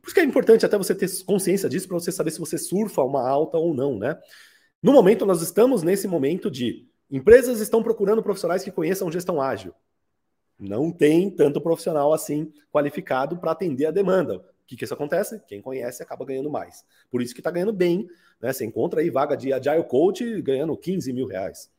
Por isso que é importante até você ter consciência disso para você saber se você surfa uma alta ou não, né? No momento, nós estamos nesse momento de empresas estão procurando profissionais que conheçam gestão ágil. Não tem tanto profissional assim qualificado para atender a demanda. O que, que isso acontece? Quem conhece acaba ganhando mais. Por isso que está ganhando bem. Né? Você encontra aí vaga de Agile Coach ganhando 15 mil reais.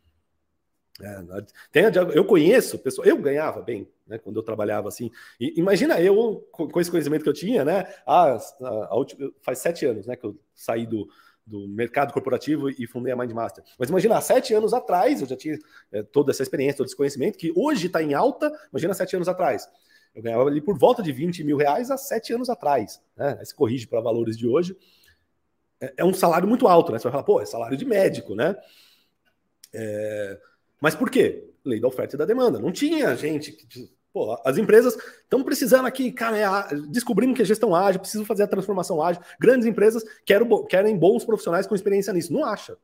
É, eu conheço pessoas, eu ganhava bem, né, quando eu trabalhava assim. E, imagina eu com esse conhecimento que eu tinha, né? A, a, a, faz sete anos, né, que eu saí do, do mercado corporativo e fundei a Mindmaster. Mas imagina, sete anos atrás eu já tinha é, toda essa experiência, todo esse conhecimento que hoje está em alta. Imagina sete anos atrás. Eu ganhava ali por volta de 20 mil reais há sete anos atrás. Né? Aí se corrige para valores de hoje. É, é, um salário muito alto, né? Você vai falar, pô, é salário de médico, né? É, mas por quê? Lei da oferta e da demanda. Não tinha gente que. Pô, as empresas estão precisando aqui, cara, é, descobrimos que é gestão ágil, precisam fazer a transformação ágil. Grandes empresas querem, querem bons profissionais com experiência nisso. Não acha.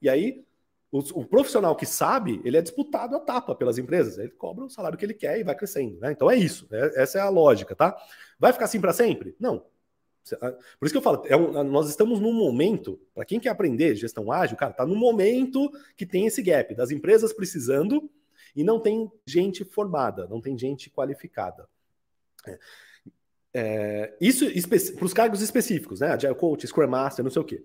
E aí, o, o, profissional que sabe, ele é disputado a tapa pelas empresas. Ele cobra o salário que ele quer e vai crescendo. Né? Então é isso. É, essa é a lógica, tá? Vai ficar assim para sempre? Não. Ah, por isso que eu falo, é um, nós estamos num momento, para quem quer aprender gestão ágil, cara, tá no momento que tem esse gap das empresas precisando e não tem gente formada, não tem gente qualificada. É, é, isso para os cargos específicos, né? Agile Coach, Scrum Master, não sei o quê.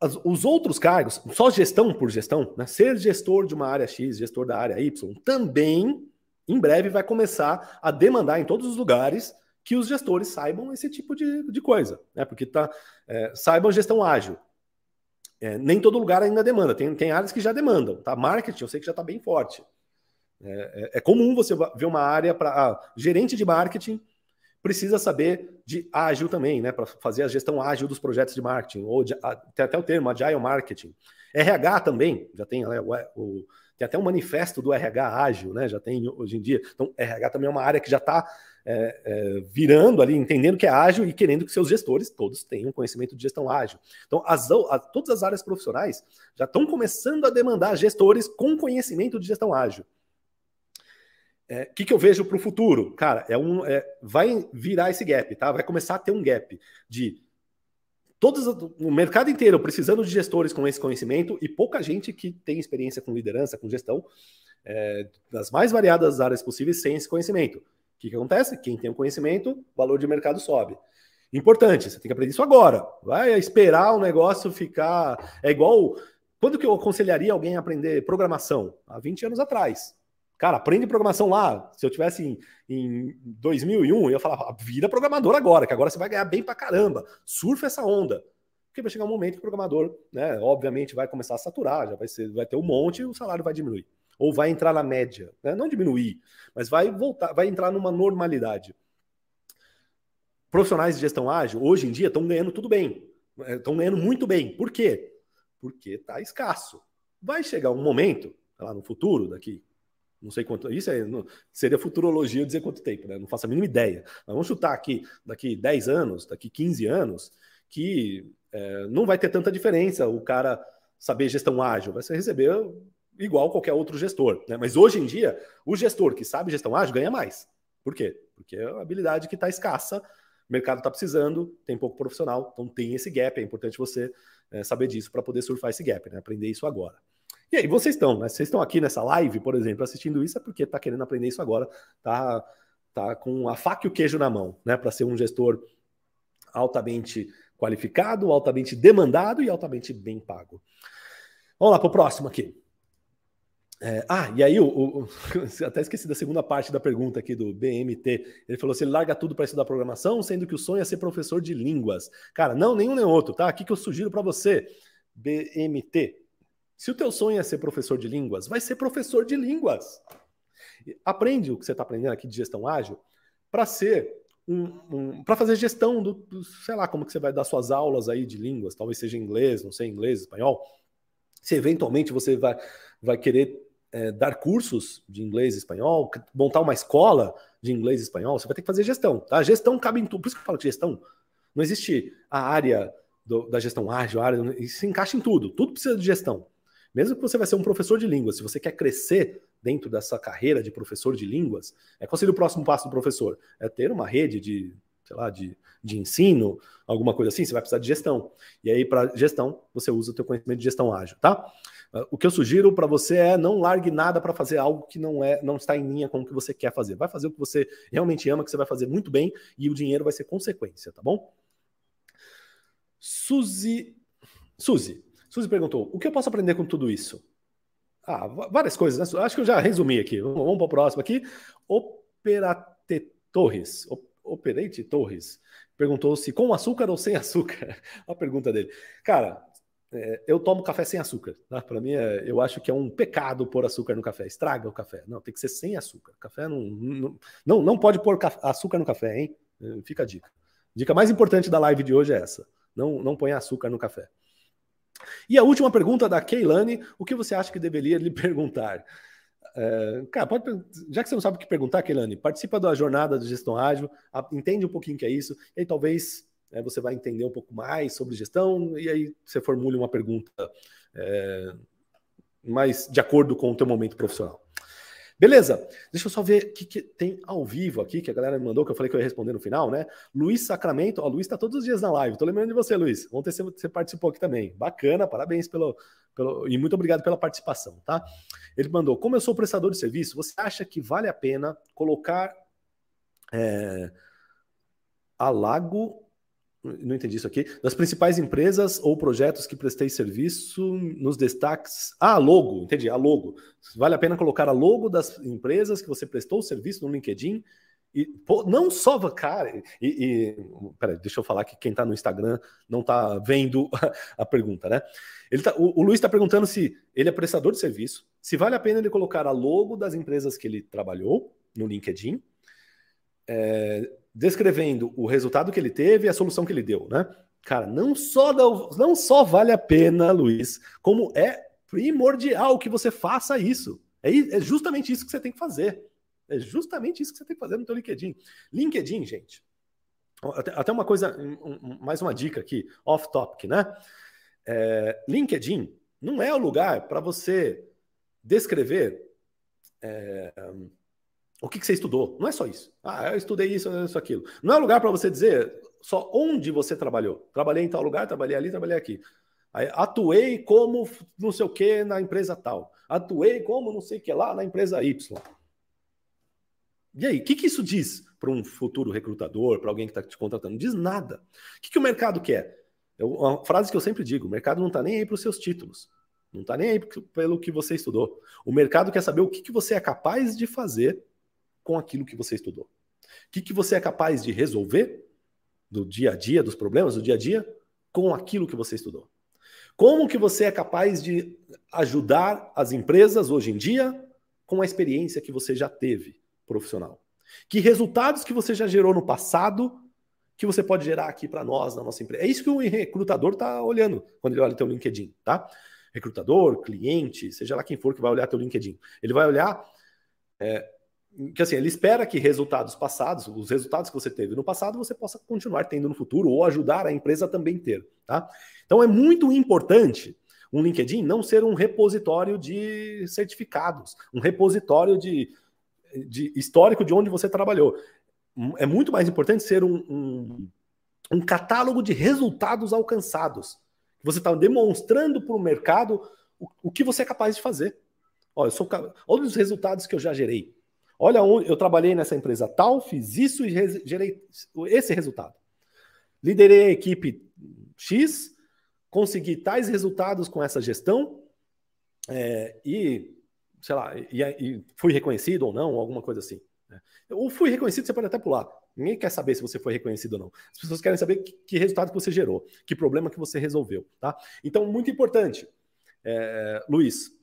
As, os outros cargos, só gestão por gestão, né? ser gestor de uma área X, gestor da área Y, também em breve vai começar a demandar em todos os lugares que os gestores saibam esse tipo de, de coisa, né? Porque tá, é, saibam gestão ágil. É, nem todo lugar ainda demanda, tem, tem áreas que já demandam, tá? Marketing, eu sei que já está bem forte. É, é, é, comum você ver uma área para. Ah, gerente de marketing precisa saber de ágil também, né? Para fazer a gestão ágil dos projetos de marketing, ou de, a, tem até o termo Agile Marketing. RH também, já tem né, o, o, tem até um manifesto do RH ágil, né? Já tem hoje em dia. Então, RH também é uma área que já está é, é, virando ali, entendendo que é ágil e querendo que seus gestores todos tenham conhecimento de gestão ágil. Então, as, a, todas as áreas profissionais já estão começando a demandar gestores com conhecimento de gestão ágil. O é, que, que eu vejo para o futuro? Cara, é um, é, vai virar esse gap, tá? Vai começar a ter um gap de todos o mercado inteiro precisando de gestores com esse conhecimento e pouca gente que tem experiência com liderança, com gestão, é, das mais variadas áreas possíveis sem esse conhecimento. O que, que acontece? Quem tem o conhecimento, o valor de mercado sobe. Importante, você tem que aprender isso agora. Vai esperar o negócio ficar. É igual. Quando que eu aconselharia alguém a aprender programação? Há 20 anos atrás. Cara, aprende programação lá. Se eu tivesse em, em 2001, eu ia falar, ah, vira programador agora, que agora você vai ganhar bem pra caramba. Surfa essa onda. Porque vai chegar um momento que o programador, né, obviamente, vai começar a saturar, já vai, ser, vai ter um monte e o salário vai diminuir ou vai entrar na média, né? não diminuir, mas vai voltar, vai entrar numa normalidade. Profissionais de gestão ágil, hoje em dia, estão ganhando tudo bem, estão é, ganhando muito bem. Por quê? Porque está escasso. Vai chegar um momento, lá no futuro, daqui, não sei quanto, isso é, seria futurologia dizer quanto tempo, né? Não faço a mínima ideia. Mas vamos chutar aqui, daqui 10 anos, daqui 15 anos, que é, não vai ter tanta diferença o cara saber gestão ágil, vai receber igual qualquer outro gestor. Né? Mas hoje em dia, o gestor que sabe gestão ágil ganha mais. Por quê? Porque é uma habilidade que está escassa, o mercado está precisando, tem pouco profissional, então tem esse gap. É importante você é, saber disso para poder surfar esse gap, né? aprender isso agora. E aí, vocês estão, né? Vocês estão aqui nessa live, por exemplo, assistindo isso, é porque está querendo aprender isso agora, tá, tá com a faca e o queijo na mão, né? Para ser um gestor altamente qualificado, altamente demandado e altamente bem pago. Vamos lá para o próximo aqui. É, ah, e aí, o, o, até esqueci da segunda parte da pergunta aqui do BMT. Ele falou se ele larga tudo para estudar programação, sendo que o sonho é ser professor de línguas. Cara, não, nenhum nem outro, tá? Aqui que eu sugiro para você, BMT. Se o teu sonho é ser professor de línguas, vai ser professor de línguas. Aprende o que você está aprendendo aqui de gestão ágil para ser um, um para fazer gestão do, do, sei lá, como que você vai dar suas aulas aí de línguas, talvez seja inglês, não sei, inglês, espanhol. Se eventualmente você vai, vai querer é, dar cursos de inglês e espanhol, montar uma escola de inglês e espanhol, você vai ter que fazer gestão, tá? Gestão cabe em tudo. Por isso que eu falo de gestão. Não existe a área do, da gestão ágil, a área, isso se encaixa em tudo. Tudo precisa de gestão. Mesmo que você vai ser um professor de línguas, se você quer crescer dentro dessa carreira de professor de línguas, é qual seria o próximo passo do professor? É ter uma rede de, sei lá, de, de ensino, alguma coisa assim, você vai precisar de gestão. E aí, para gestão, você usa o teu conhecimento de gestão ágil, tá? Ah, o que eu sugiro para você é não largue nada para fazer algo que não é, não está em linha com o que você quer fazer. Vai fazer o que você realmente ama, que você vai fazer muito bem e o dinheiro vai ser consequência, tá bom? Suzy, Suzy, Suzy perguntou: o que eu posso aprender com tudo isso? Ah, várias coisas, né? Acho que eu já resumi aqui. Vamos para o próximo aqui. Operate Torres. Operate Torres perguntou se com açúcar ou sem açúcar. a pergunta dele. Cara, é, eu tomo café sem açúcar. Tá? Para mim, é, eu acho que é um pecado pôr açúcar no café. Estraga o café. Não, tem que ser sem açúcar. Café não, não, não, não pode pôr açúcar no café, hein? É, fica a dica. Dica mais importante da live de hoje é essa. Não, não põe açúcar no café. E a última pergunta da Keilane: o que você acha que deveria lhe perguntar? É, cara, pode, já que você não sabe o que perguntar, Keilane, participa da jornada de gestão ágil, entende um pouquinho o que é isso, e aí talvez é, você vai entender um pouco mais sobre gestão, e aí você formule uma pergunta é, mais de acordo com o teu momento profissional. Beleza, deixa eu só ver o que, que, tem ao vivo aqui, que a galera me mandou, que eu falei que eu ia responder no final, né? Luiz Sacramento, ó, Luiz tá todos os dias na live, tô lembrando de você, Luiz. Ontem você, você participou aqui também. Bacana, parabéns pelo, pelo. E muito obrigado pela participação, tá? Ele mandou: como eu sou prestador de serviço, você acha que vale a pena colocar é, alago não entendi isso aqui, das principais empresas ou projetos que prestei serviço nos destaques. Ah, logo, entendi, a logo. Vale a pena colocar a logo das empresas que você prestou serviço no LinkedIn. E pô, não só, cara, e, e peraí, deixa eu falar que quem está no Instagram não está vendo a, a, pergunta, né? Ele tá, o, o Luiz está perguntando se ele é prestador de serviço, se vale a pena ele colocar a logo das empresas que ele trabalhou no LinkedIn. É, descrevendo o resultado que ele teve e a solução que ele deu, né? Cara, não só, não só vale a pena, Luiz, como é primordial que você faça isso. É, é justamente isso que você tem que fazer. É justamente isso que você tem que fazer no teu LinkedIn. LinkedIn, gente. Até uma coisa, mais uma dica aqui, off topic, né? É, LinkedIn não é o lugar para você descrever é, o que, que, você estudou. Não é só isso. Ah, eu estudei isso, isso, aquilo. Não é lugar para você dizer só onde você trabalhou. Trabalhei em tal lugar, trabalhei ali, trabalhei aqui. Atuei como não sei o que na empresa tal. Atuei como não sei o que lá na empresa Y. E aí, o que, que isso diz para um futuro recrutador, para alguém que está te contratando? Diz nada. O que, que o mercado quer? É uma frase que eu sempre digo: o mercado não está nem aí para os seus títulos. Não está nem aí pelo que você estudou. O mercado quer saber o que, que você é capaz de fazer com aquilo que você estudou. O que, que você é capaz de resolver do dia a dia, dos problemas do dia a dia, com aquilo que você estudou. Como que você é capaz de ajudar as empresas hoje em dia com a experiência que você já teve profissional? Que resultados que você já gerou no passado que você pode gerar aqui para nós, na nossa empresa? É isso que o recrutador está olhando quando ele olha teu LinkedIn, tá? Recrutador, cliente, seja lá quem for que vai olhar teu LinkedIn. Ele vai olhar é, que assim, ele espera que resultados passados, os resultados que você teve no passado, você possa continuar tendo no futuro ou ajudar a empresa a também ter, tá? Então é muito importante um LinkedIn não ser um repositório de certificados, um repositório de, de histórico de onde você trabalhou. É muito mais importante ser um, um, um catálogo de resultados alcançados. Você está demonstrando para o mercado o, o que você é capaz de fazer. Olha, eu sou, olha os resultados que eu já gerei. Olha eu trabalhei nessa empresa tal, fiz isso e gerei esse resultado. Liderei a equipe X, consegui tais resultados com essa gestão é, e, sei lá, e, e, fui reconhecido ou não, alguma coisa assim. Né? Ou fui reconhecido, você pode até pular. Ninguém quer saber se você foi reconhecido ou não. As pessoas querem saber que, que resultado que você gerou, que problema que você resolveu, tá? Então, muito importante, é, Luiz,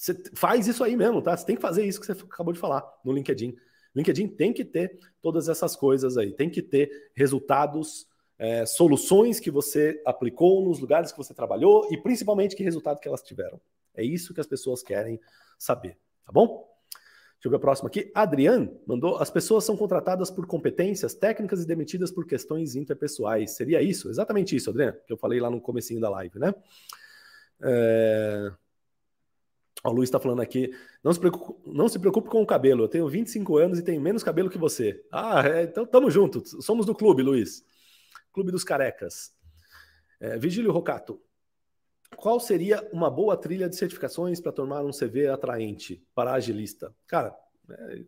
você faz isso aí mesmo, tá? Você tem que fazer isso que você acabou de falar no LinkedIn. LinkedIn tem que ter todas essas coisas aí, tem que ter resultados, é, soluções que você aplicou nos lugares que você trabalhou e principalmente que resultado que elas tiveram. É isso que as pessoas querem saber, tá bom? Deixa eu ver a próxima aqui. Adrian mandou: as pessoas são contratadas por competências técnicas e demitidas por questões interpessoais. Seria isso? Exatamente isso, Adrian, que eu falei lá no comecinho da live, né? É... O Luiz está falando aqui, não se, preocupe, não se preocupe com o cabelo, eu tenho 25 anos e tenho menos cabelo que você. Ah, é, então tamo junto, somos do clube, Luiz. Clube dos Carecas. É, Vigílio Rocato, qual seria uma boa trilha de certificações para tornar um CV atraente para agilista? Cara, é,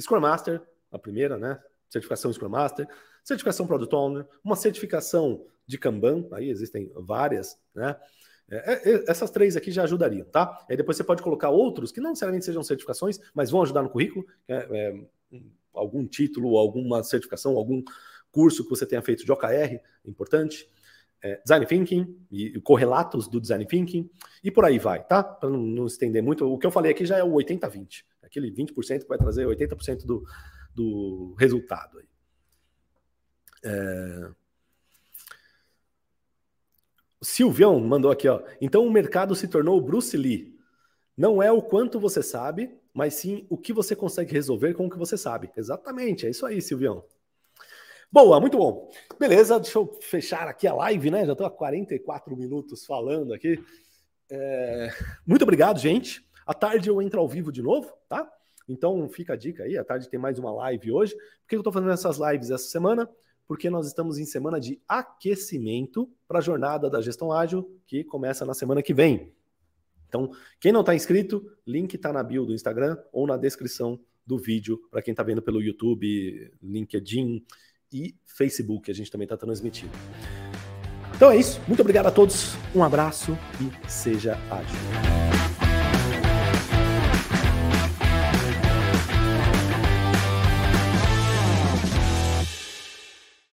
Scrum Master, a primeira, né? Certificação Scrum Master, certificação Product Owner, uma certificação de Kanban, aí existem várias, né? É, é, essas três aqui já ajudariam, tá? Aí depois você pode colocar outros que não necessariamente sejam certificações, mas vão ajudar no currículo, é, é, algum título, alguma certificação, algum curso que você tenha feito de OKR, importante. É, design Thinking e correlatos do Design Thinking e por aí vai, tá? Para não, não, estender muito, o que eu falei aqui já é o 80-20, aquele 20% que vai trazer 80% do, do resultado aí. É... Silvião mandou aqui, ó. Então o mercado se tornou Bruce Lee. Não é o quanto você sabe, mas sim o que você consegue resolver com o que você sabe. Exatamente, é isso aí, Silvião. Boa, muito bom. Beleza, deixa eu fechar aqui a live, né? Já estou há 44 minutos falando aqui. É... Muito obrigado, gente. À tarde eu entro ao vivo de novo, tá? Então fica a dica aí, à tarde tem mais uma live hoje. Por que eu estou fazendo essas lives essa semana? Porque nós estamos em semana de aquecimento para a jornada da gestão ágil, que começa na semana que vem. Então, quem não está inscrito, link está na bio do Instagram ou na descrição do vídeo para quem está vendo pelo YouTube, LinkedIn e Facebook. A gente também está transmitindo. Então é isso. Muito obrigado a todos. Um abraço e seja ágil.